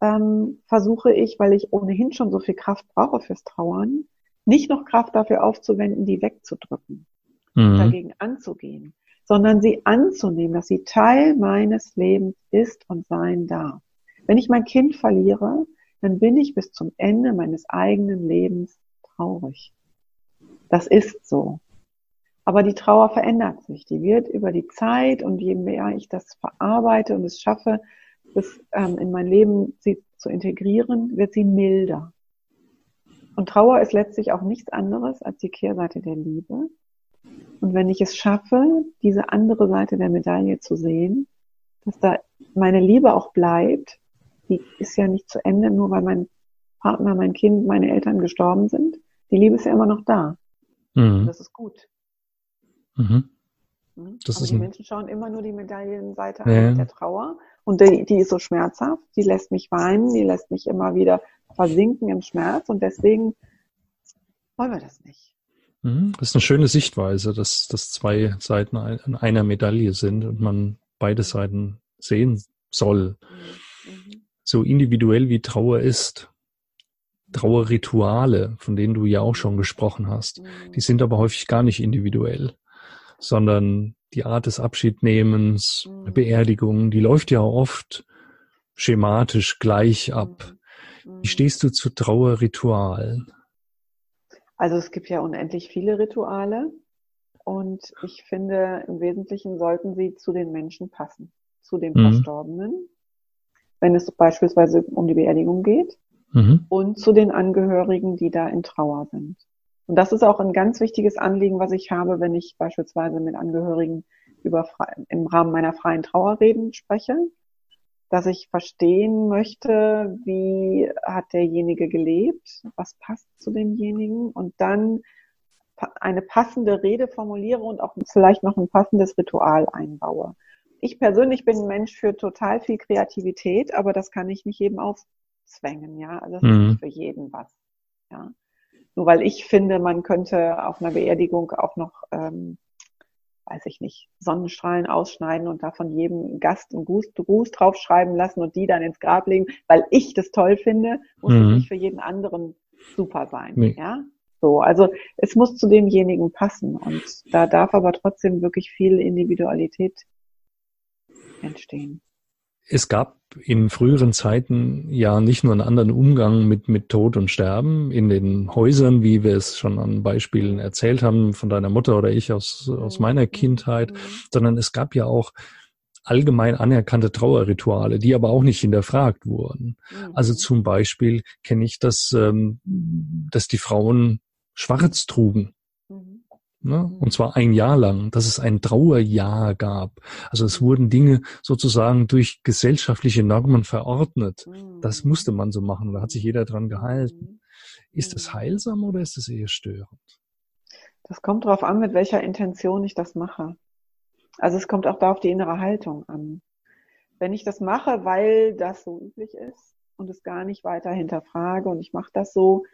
ähm, versuche ich, weil ich ohnehin schon so viel Kraft brauche fürs Trauern, nicht noch Kraft dafür aufzuwenden, die wegzudrücken, mhm. dagegen anzugehen, sondern sie anzunehmen, dass sie Teil meines Lebens ist und sein darf. Wenn ich mein Kind verliere, dann bin ich bis zum Ende meines eigenen Lebens traurig. Das ist so. Aber die Trauer verändert sich. Die wird über die Zeit und je mehr ich das verarbeite und es schaffe, das ähm, in mein Leben sie zu integrieren, wird sie milder. Und Trauer ist letztlich auch nichts anderes als die Kehrseite der Liebe. Und wenn ich es schaffe, diese andere Seite der Medaille zu sehen, dass da meine Liebe auch bleibt, die ist ja nicht zu Ende, nur weil mein Partner, mein Kind, meine Eltern gestorben sind. Die Liebe ist ja immer noch da. Mhm. Das ist gut. Mhm. mhm. Das Aber ist die Menschen schauen immer nur die Medaillenseite ja. an der Trauer. Und die, die ist so schmerzhaft, die lässt mich weinen, die lässt mich immer wieder versinken im Schmerz und deswegen wollen wir das nicht. Mhm. Das ist eine schöne Sichtweise, dass, dass zwei Seiten einer Medaille sind und man beide Seiten sehen soll. Mhm. So individuell wie Trauer ist, Trauerrituale, von denen du ja auch schon gesprochen hast, die sind aber häufig gar nicht individuell, sondern die Art des Abschiednehmens, Beerdigung, die läuft ja oft schematisch gleich ab. Wie stehst du zu Trauerritualen? Also es gibt ja unendlich viele Rituale und ich finde, im Wesentlichen sollten sie zu den Menschen passen, zu den mhm. Verstorbenen, wenn es beispielsweise um die Beerdigung geht mhm. und zu den Angehörigen, die da in Trauer sind. Und das ist auch ein ganz wichtiges Anliegen, was ich habe, wenn ich beispielsweise mit Angehörigen über im Rahmen meiner freien Trauerreden spreche, dass ich verstehen möchte, wie hat derjenige gelebt, was passt zu demjenigen und dann eine passende Rede formuliere und auch vielleicht noch ein passendes Ritual einbaue. Ich persönlich bin ein Mensch für total viel Kreativität, aber das kann ich nicht jedem aufzwängen, ja. Also das mhm. ist nicht für jeden was, ja. Nur weil ich finde, man könnte auf einer Beerdigung auch noch ähm, weiß ich nicht, Sonnenstrahlen ausschneiden und da von jedem Gast einen Gruß, Gruß draufschreiben lassen und die dann ins Grab legen, weil ich das toll finde, muss mhm. es nicht für jeden anderen super sein. Nee. Ja? So, also es muss zu demjenigen passen und da darf aber trotzdem wirklich viel Individualität entstehen es gab in früheren Zeiten ja nicht nur einen anderen Umgang mit, mit Tod und Sterben in den Häusern, wie wir es schon an Beispielen erzählt haben von deiner Mutter oder ich aus, aus meiner Kindheit, sondern es gab ja auch allgemein anerkannte Trauerrituale, die aber auch nicht hinterfragt wurden. Also mhm. zum Beispiel kenne ich das, ähm, dass die Frauen schwarz trugen. Ne? Und zwar ein Jahr lang, dass es ein Trauerjahr gab. Also es wurden Dinge sozusagen durch gesellschaftliche Normen verordnet. Das musste man so machen, da hat sich jeder dran gehalten. Ist es heilsam oder ist es eher störend? Das kommt darauf an, mit welcher Intention ich das mache. Also es kommt auch da auf die innere Haltung an. Wenn ich das mache, weil das so üblich ist und es gar nicht weiter hinterfrage und ich mache das so,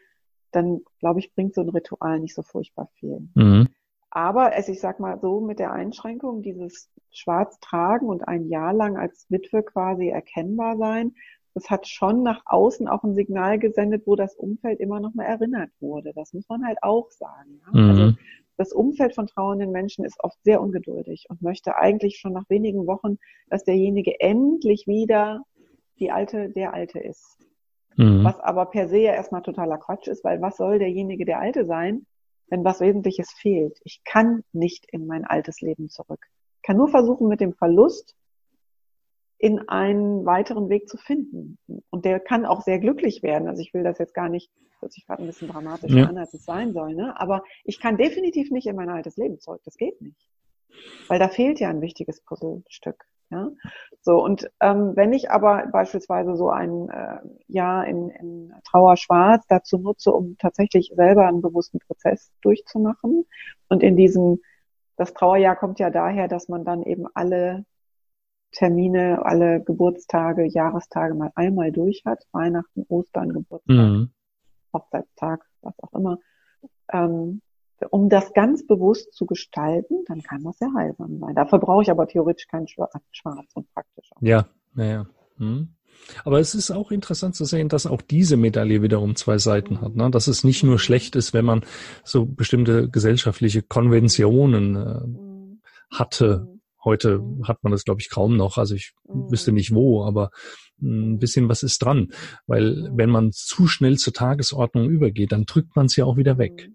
dann glaube ich, bringt so ein Ritual nicht so furchtbar viel. Mhm. Aber es, ich sag mal so, mit der Einschränkung, dieses Schwarz tragen und ein Jahr lang als Witwe quasi erkennbar sein, das hat schon nach außen auch ein Signal gesendet, wo das Umfeld immer noch mal erinnert wurde. Das muss man halt auch sagen. Ja? Mhm. Also das Umfeld von trauernden Menschen ist oft sehr ungeduldig und möchte eigentlich schon nach wenigen Wochen, dass derjenige endlich wieder die alte, der alte ist. Mhm. Was aber per se ja erstmal totaler Quatsch ist, weil was soll derjenige der alte sein, wenn was Wesentliches fehlt. Ich kann nicht in mein altes Leben zurück. Ich kann nur versuchen, mit dem Verlust in einen weiteren Weg zu finden. Und der kann auch sehr glücklich werden. Also ich will das jetzt gar nicht, hört sich gerade ein bisschen dramatisch ja. an, als es sein soll, ne? Aber ich kann definitiv nicht in mein altes Leben zurück. Das geht nicht. Weil da fehlt ja ein wichtiges Puzzlestück. Ja? So, und ähm, wenn ich aber beispielsweise so ein äh, Jahr in, in Trauer Schwarz dazu nutze, um tatsächlich selber einen bewussten Prozess durchzumachen und in diesem, das Trauerjahr kommt ja daher, dass man dann eben alle Termine, alle Geburtstage, Jahrestage mal einmal durch hat, Weihnachten, Ostern, Geburtstag, mhm. Hochzeitstag, was auch immer. Ähm, um das ganz bewusst zu gestalten, dann kann das sehr heilsam sein. Dafür brauche ich aber theoretisch kein Schwarz und praktisch. Auch. Ja, ja, hm. Aber es ist auch interessant zu sehen, dass auch diese Medaille wiederum zwei Seiten hat. Ne? Dass es nicht nur schlecht ist, wenn man so bestimmte gesellschaftliche Konventionen äh, hatte. Heute hat man das, glaube ich, kaum noch. Also ich wüsste nicht wo, aber ein bisschen was ist dran. Weil wenn man zu schnell zur Tagesordnung übergeht, dann drückt man es ja auch wieder weg.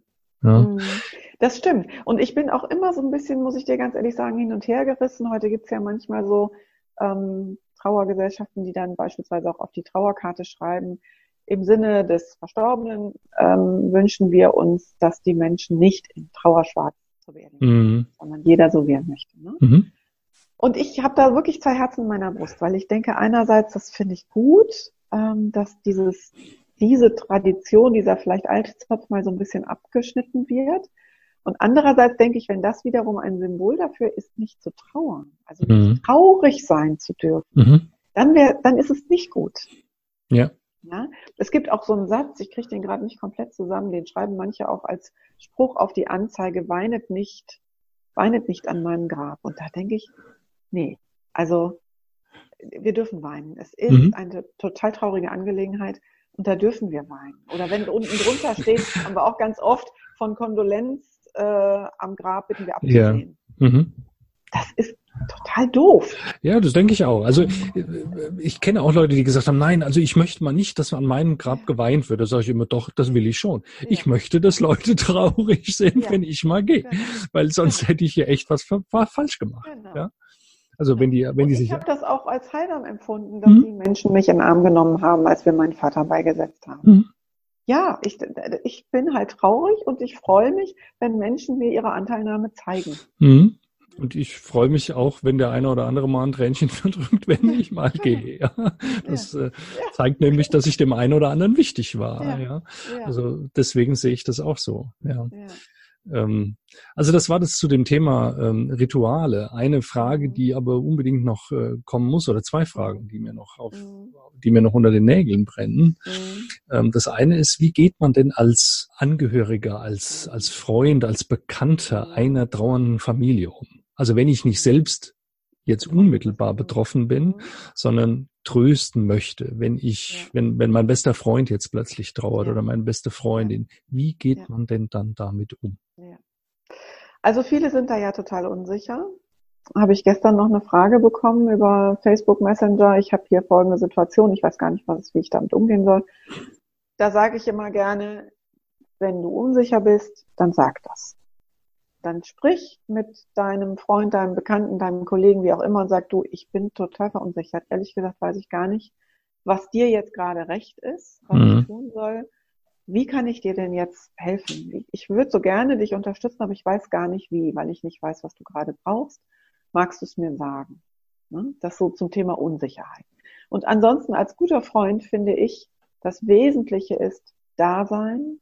Ja. Mhm. Das stimmt. Und ich bin auch immer so ein bisschen, muss ich dir ganz ehrlich sagen, hin und her gerissen. Heute gibt's ja manchmal so ähm, Trauergesellschaften, die dann beispielsweise auch auf die Trauerkarte schreiben, im Sinne des Verstorbenen ähm, wünschen wir uns, dass die Menschen nicht in Trauerschwarz zu werden, mhm. sondern jeder so wie er möchte. Ne? Mhm. Und ich habe da wirklich zwei Herzen in meiner Brust, weil ich denke, einerseits, das finde ich gut, ähm, dass dieses diese Tradition, dieser vielleicht alte Zopf mal so ein bisschen abgeschnitten wird. Und andererseits denke ich, wenn das wiederum ein Symbol dafür ist, nicht zu trauern, also mhm. nicht traurig sein zu dürfen, mhm. dann wäre, dann ist es nicht gut. Ja. Ja, es gibt auch so einen Satz, ich kriege den gerade nicht komplett zusammen, den schreiben manche auch als Spruch auf die Anzeige, weinet nicht, weinet nicht an meinem Grab. Und da denke ich, nee, also wir dürfen weinen. Es ist mhm. eine total traurige Angelegenheit und da dürfen wir weinen. Oder wenn unten drunter steht, haben wir auch ganz oft von Kondolenz äh, am Grab bitten wir abzusehen. Ja. Mhm. Das ist total doof. Ja, das denke ich auch. Also ich kenne auch Leute, die gesagt haben, nein, also ich möchte mal nicht, dass an meinem Grab geweint wird. Da sage ich immer, doch, das will ich schon. Ja. Ich möchte, dass Leute traurig sind, ja. wenn ich mal gehe. Genau. Weil sonst hätte ich hier echt was falsch gemacht. Genau. Ja? Also wenn die, wenn die sich. Ich habe das auch als heilsam empfunden, dass mhm. die Menschen mich in den Arm genommen haben, als wir meinen Vater beigesetzt haben. Mhm. Ja, ich, ich bin halt traurig und ich freue mich, wenn Menschen mir ihre Anteilnahme zeigen. Mhm. Und ich freue mich auch, wenn der eine oder andere mal ein Tränchen verdrückt, wenn ich mal gehe. Ja. Das ja. Äh, zeigt nämlich, dass ich dem einen oder anderen wichtig war. Ja. ja. Also deswegen sehe ich das auch so. Ja. Ähm, also das war das zu dem Thema ähm, Rituale. Eine Frage, die aber unbedingt noch äh, kommen muss, oder zwei Fragen, die mir noch auf, mhm. die mir noch unter den Nägeln brennen. Mhm. Ähm, das eine ist, wie geht man denn als Angehöriger, als, als Freund, als Bekannter einer trauernden Familie um? Also wenn ich nicht selbst jetzt unmittelbar betroffen bin, mhm. sondern trösten möchte, wenn ich, ja. wenn, wenn mein bester Freund jetzt plötzlich trauert ja. oder meine beste Freundin, wie geht ja. man denn dann damit um? Also viele sind da ja total unsicher. Habe ich gestern noch eine Frage bekommen über Facebook Messenger. Ich habe hier folgende Situation. Ich weiß gar nicht, was, wie ich damit umgehen soll. Da sage ich immer gerne, wenn du unsicher bist, dann sag das. Dann sprich mit deinem Freund, deinem Bekannten, deinem Kollegen, wie auch immer, und sag du, ich bin total verunsichert. Ehrlich gesagt weiß ich gar nicht, was dir jetzt gerade recht ist, was mhm. ich tun soll wie kann ich dir denn jetzt helfen? Ich würde so gerne dich unterstützen, aber ich weiß gar nicht wie, weil ich nicht weiß, was du gerade brauchst. Magst du es mir sagen? Ne? Das so zum Thema Unsicherheit. Und ansonsten als guter Freund finde ich, das Wesentliche ist da sein,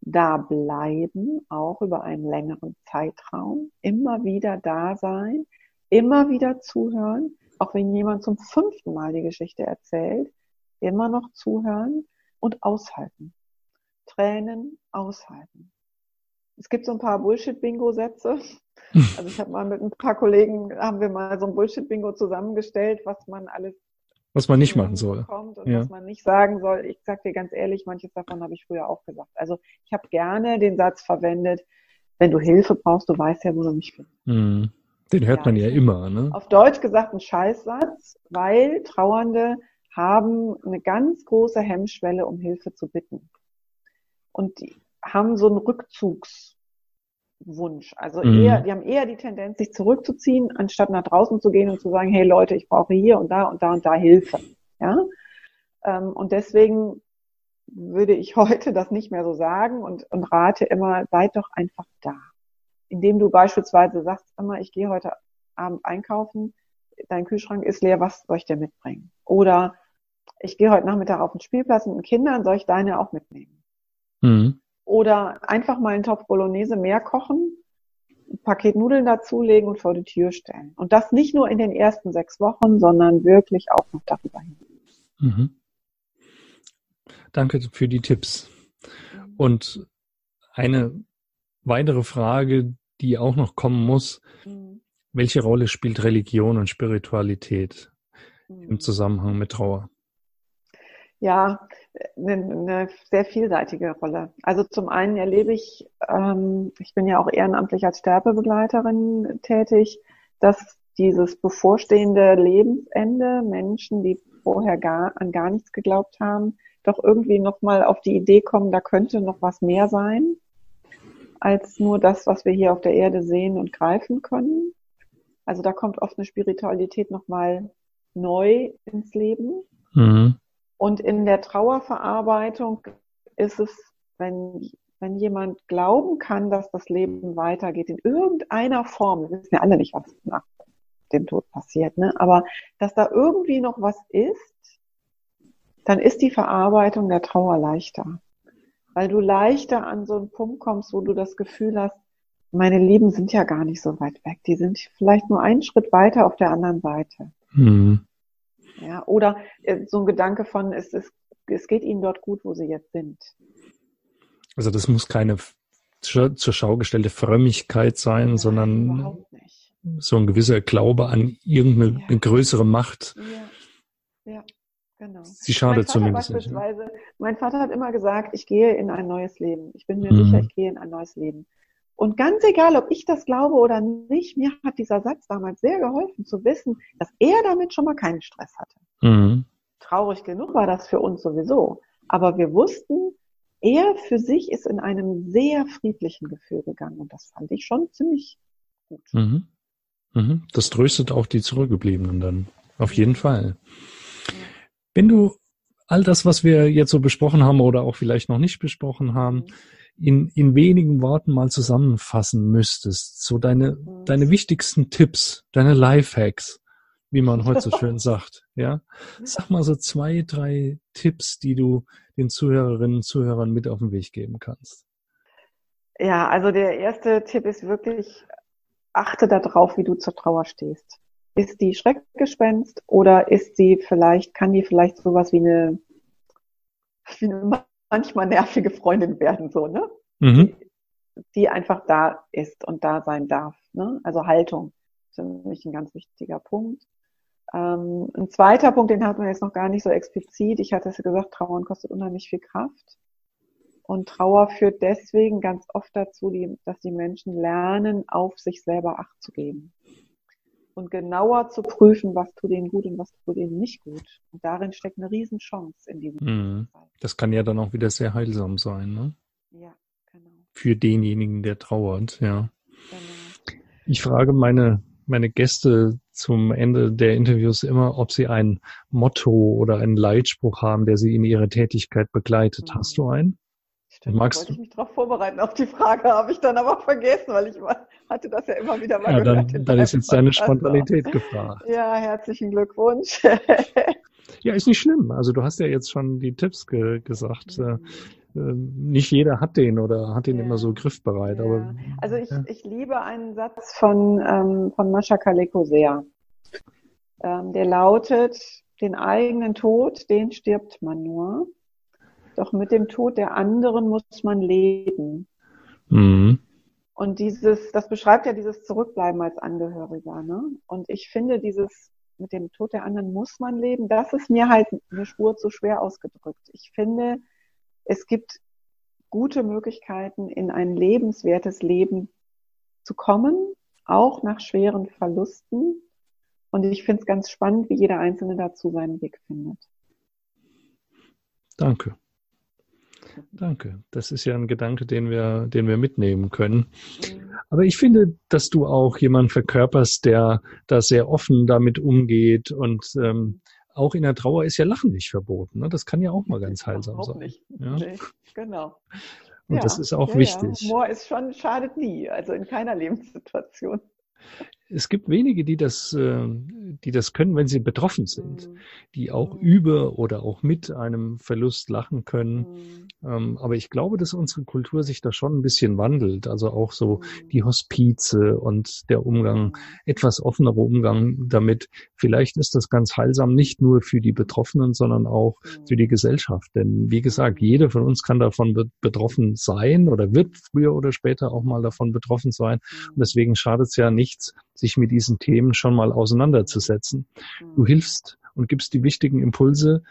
da bleiben, auch über einen längeren Zeitraum, immer wieder da sein, immer wieder zuhören, auch wenn jemand zum fünften Mal die Geschichte erzählt, immer noch zuhören und aushalten. Tränen aushalten. Es gibt so ein paar Bullshit-Bingo-Sätze. Also ich habe mal mit ein paar Kollegen, haben wir mal so ein Bullshit-Bingo zusammengestellt, was man alles was man nicht machen soll. Und ja. was man nicht sagen soll. Ich sag dir ganz ehrlich, manches davon habe ich früher auch gesagt. Also ich habe gerne den Satz verwendet, wenn du Hilfe brauchst, du weißt ja, wo du mich findest. Mhm. Den hört ja, man ja immer. Ne? Auf Deutsch gesagt ein Scheißsatz, weil Trauernde haben eine ganz große Hemmschwelle, um Hilfe zu bitten und die haben so einen Rückzugswunsch. Also mhm. eher, die haben eher die Tendenz, sich zurückzuziehen, anstatt nach draußen zu gehen und zu sagen, hey Leute, ich brauche hier und da und da und da Hilfe. Ja? Ähm, und deswegen würde ich heute das nicht mehr so sagen und, und rate immer, seid doch einfach da. Indem du beispielsweise sagst, immer, ich gehe heute Abend einkaufen, dein Kühlschrank ist leer, was soll ich dir mitbringen? Oder ich gehe heute Nachmittag auf den Spielplatz mit den Kindern, soll ich deine auch mitnehmen? Mhm. Oder einfach mal einen Topf Bolognese mehr kochen, ein Paket Nudeln dazulegen und vor die Tür stellen. Und das nicht nur in den ersten sechs Wochen, sondern wirklich auch noch darüber hinaus. Mhm. Danke für die Tipps. Und eine weitere Frage, die auch noch kommen muss. Mhm. Welche Rolle spielt Religion und Spiritualität mhm. im Zusammenhang mit Trauer? Ja, eine, eine sehr vielseitige Rolle. Also zum einen erlebe ich, ähm, ich bin ja auch ehrenamtlich als Sterbebegleiterin tätig, dass dieses bevorstehende Lebensende Menschen, die vorher gar, an gar nichts geglaubt haben, doch irgendwie nochmal auf die Idee kommen, da könnte noch was mehr sein als nur das, was wir hier auf der Erde sehen und greifen können. Also da kommt oft eine Spiritualität nochmal neu ins Leben. Mhm. Und in der Trauerverarbeitung ist es, wenn, wenn jemand glauben kann, dass das Leben weitergeht, in irgendeiner Form, wir wissen ja alle nicht, was nach dem Tod passiert, ne? aber dass da irgendwie noch was ist, dann ist die Verarbeitung der Trauer leichter. Weil du leichter an so einen Punkt kommst, wo du das Gefühl hast, meine Lieben sind ja gar nicht so weit weg. Die sind vielleicht nur einen Schritt weiter auf der anderen Seite. Mhm. Ja, oder äh, so ein Gedanke von, es ist es geht ihnen dort gut, wo sie jetzt sind. Also das muss keine zur Schau gestellte Frömmigkeit sein, Nein, sondern so ein gewisser Glaube an irgendeine ja. größere Macht. Ja. ja, genau. Sie schadet zumindest nicht. Mein Vater hat immer gesagt, ich gehe in ein neues Leben. Ich bin mir mhm. sicher, ich gehe in ein neues Leben. Und ganz egal, ob ich das glaube oder nicht, mir hat dieser Satz damals sehr geholfen zu wissen, dass er damit schon mal keinen Stress hatte. Mhm. Traurig genug war das für uns sowieso. Aber wir wussten, er für sich ist in einem sehr friedlichen Gefühl gegangen. Und das fand ich schon ziemlich gut. Mhm. Mhm. Das tröstet auch die Zurückgebliebenen dann. Auf jeden Fall. Wenn du all das, was wir jetzt so besprochen haben oder auch vielleicht noch nicht besprochen haben, mhm in, in wenigen Worten mal zusammenfassen müsstest, so deine, deine wichtigsten Tipps, deine Lifehacks, wie man heute so schön sagt, ja? Sag mal so zwei, drei Tipps, die du den Zuhörerinnen und Zuhörern mit auf den Weg geben kannst. Ja, also der erste Tipp ist wirklich, achte darauf, wie du zur Trauer stehst. Ist die Schreckgespenst oder ist sie vielleicht, kann die vielleicht sowas wie eine, wie eine manchmal nervige Freundin werden, so, ne? Mhm. Die, die, einfach da ist und da sein darf. Ne? Also Haltung ist für mich ein ganz wichtiger Punkt. Ähm, ein zweiter Punkt, den hatten wir jetzt noch gar nicht so explizit. Ich hatte es gesagt, Trauern kostet unheimlich viel Kraft. Und Trauer führt deswegen ganz oft dazu, die, dass die Menschen lernen, auf sich selber Acht zu geben und genauer zu prüfen, was tut ihnen gut und was tut ihnen nicht gut. Und darin steckt eine Riesenchance in diesem mhm. Das kann ja dann auch wieder sehr heilsam sein, ne? Ja, genau. Für denjenigen, der trauert, ja. Genau. Ich frage meine, meine Gäste zum Ende der Interviews immer, ob sie ein Motto oder einen Leitspruch haben, der sie in ihrer Tätigkeit begleitet. Mhm. Hast du einen? Stimmt, Magst wollte ich mich darauf vorbereiten auf die Frage, habe ich dann aber vergessen, weil ich hatte das ja immer wieder mal ja, gehört. Dann, dann ist jetzt deine Spontanität gefragt. Ja, herzlichen Glückwunsch. ja, ist nicht schlimm. Also du hast ja jetzt schon die Tipps ge gesagt. Mhm. Äh, nicht jeder hat den oder hat den ja. immer so griffbereit. Ja. Aber, also ich, ich liebe einen Satz von, ähm, von Mascha Kaleko sehr. Ähm, der lautet, den eigenen Tod, den stirbt man nur. Doch mit dem Tod der anderen muss man leben. Mhm. Und dieses, das beschreibt ja dieses Zurückbleiben als Angehöriger. Ne? Und ich finde, dieses mit dem Tod der anderen muss man leben, das ist mir halt eine Spur zu schwer ausgedrückt. Ich finde, es gibt gute Möglichkeiten, in ein lebenswertes Leben zu kommen, auch nach schweren Verlusten. Und ich finde es ganz spannend, wie jeder Einzelne dazu seinen Weg findet. Danke. Danke. Das ist ja ein Gedanke, den wir, den wir mitnehmen können. Mhm. Aber ich finde, dass du auch jemanden verkörperst, der da sehr offen damit umgeht und ähm, auch in der Trauer ist ja Lachen nicht verboten. Ne? Das kann ja auch mal ganz heilsam sein. Nicht. Ja? Nee, genau. Und ja, das ist auch ja, wichtig. Ja. Humor ist schon, schadet nie, also in keiner Lebenssituation es gibt wenige, die das, äh, die das können, wenn sie betroffen sind, die auch über oder auch mit einem Verlust lachen können. Ähm, aber ich glaube, dass unsere Kultur sich da schon ein bisschen wandelt. Also auch so die Hospize und der Umgang, etwas offenerer Umgang damit. Vielleicht ist das ganz heilsam nicht nur für die Betroffenen, sondern auch für die Gesellschaft. Denn wie gesagt, jeder von uns kann davon betroffen sein oder wird früher oder später auch mal davon betroffen sein. Und deswegen schadet es ja nichts, sich mit diesen Themen schon mal auseinanderzusetzen. Du mhm. hilfst und gibst die wichtigen Impulse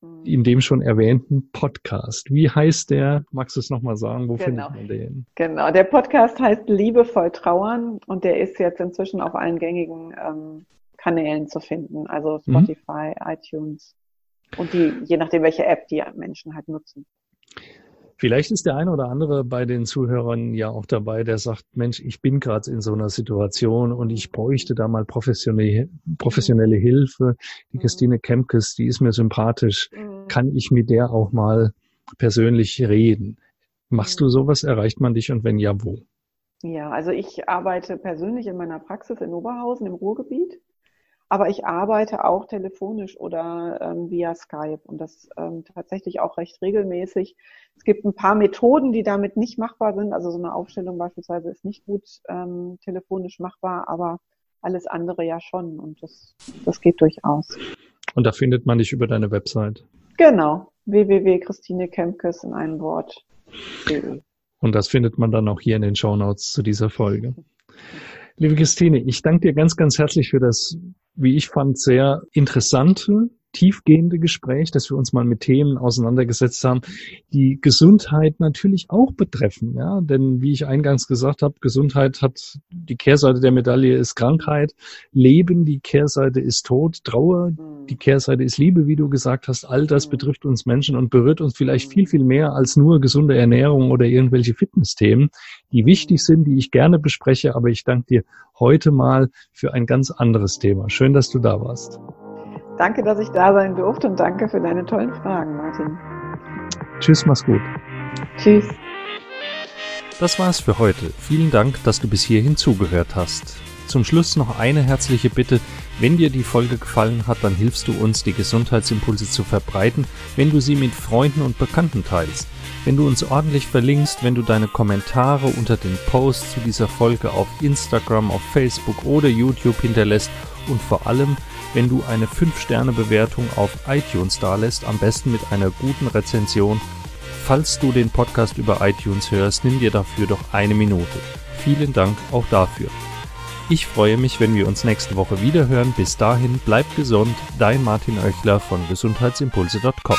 mhm. in dem schon erwähnten Podcast. Wie heißt der? Magst du es nochmal sagen? Wo genau. findet man den? Genau, der Podcast heißt Liebevoll Trauern und der ist jetzt inzwischen auf allen gängigen ähm, Kanälen zu finden, also mhm. Spotify, mhm. iTunes und die, je nachdem, welche App die Menschen halt nutzen. Vielleicht ist der eine oder andere bei den Zuhörern ja auch dabei, der sagt, Mensch, ich bin gerade in so einer Situation und ich bräuchte da mal professionelle, professionelle Hilfe. Die mhm. Christine Kempkes, die ist mir sympathisch. Mhm. Kann ich mit der auch mal persönlich reden? Machst du mhm. sowas? Erreicht man dich und wenn ja, wo? Ja, also ich arbeite persönlich in meiner Praxis in Oberhausen im Ruhrgebiet. Aber ich arbeite auch telefonisch oder ähm, via Skype und das ähm, tatsächlich auch recht regelmäßig. Es gibt ein paar Methoden, die damit nicht machbar sind. Also so eine Aufstellung beispielsweise ist nicht gut ähm, telefonisch machbar, aber alles andere ja schon und das, das geht durchaus. Und da findet man dich über deine Website. Genau, www.christinekemkes in einem Wort. Und das findet man dann auch hier in den Show Notes zu dieser Folge. Liebe Christine, ich danke dir ganz, ganz herzlich für das, wie ich fand, sehr interessante, tiefgehende Gespräch, dass wir uns mal mit Themen auseinandergesetzt haben, die Gesundheit natürlich auch betreffen. Ja, denn wie ich eingangs gesagt habe, Gesundheit hat die Kehrseite der Medaille ist Krankheit, Leben, die Kehrseite ist Tod, Trauer, die Kehrseite ist Liebe, wie du gesagt hast. All das betrifft uns Menschen und berührt uns vielleicht viel, viel mehr als nur gesunde Ernährung oder irgendwelche Fitnessthemen, die wichtig sind, die ich gerne bespreche. Aber ich danke dir heute mal für ein ganz anderes Thema. Schön, dass du da warst. Danke, dass ich da sein durfte und danke für deine tollen Fragen, Martin. Tschüss, mach's gut. Tschüss. Das war's für heute. Vielen Dank, dass du bis hierhin zugehört hast. Zum Schluss noch eine herzliche Bitte. Wenn dir die Folge gefallen hat, dann hilfst du uns, die Gesundheitsimpulse zu verbreiten, wenn du sie mit Freunden und Bekannten teilst. Wenn du uns ordentlich verlinkst, wenn du deine Kommentare unter den Posts zu dieser Folge auf Instagram, auf Facebook oder YouTube hinterlässt und vor allem, wenn du eine 5-Sterne-Bewertung auf iTunes dalässt, am besten mit einer guten Rezension. Falls du den Podcast über iTunes hörst, nimm dir dafür doch eine Minute. Vielen Dank auch dafür. Ich freue mich, wenn wir uns nächste Woche wieder hören. Bis dahin, bleib gesund. Dein Martin Oechler von gesundheitsimpulse.com.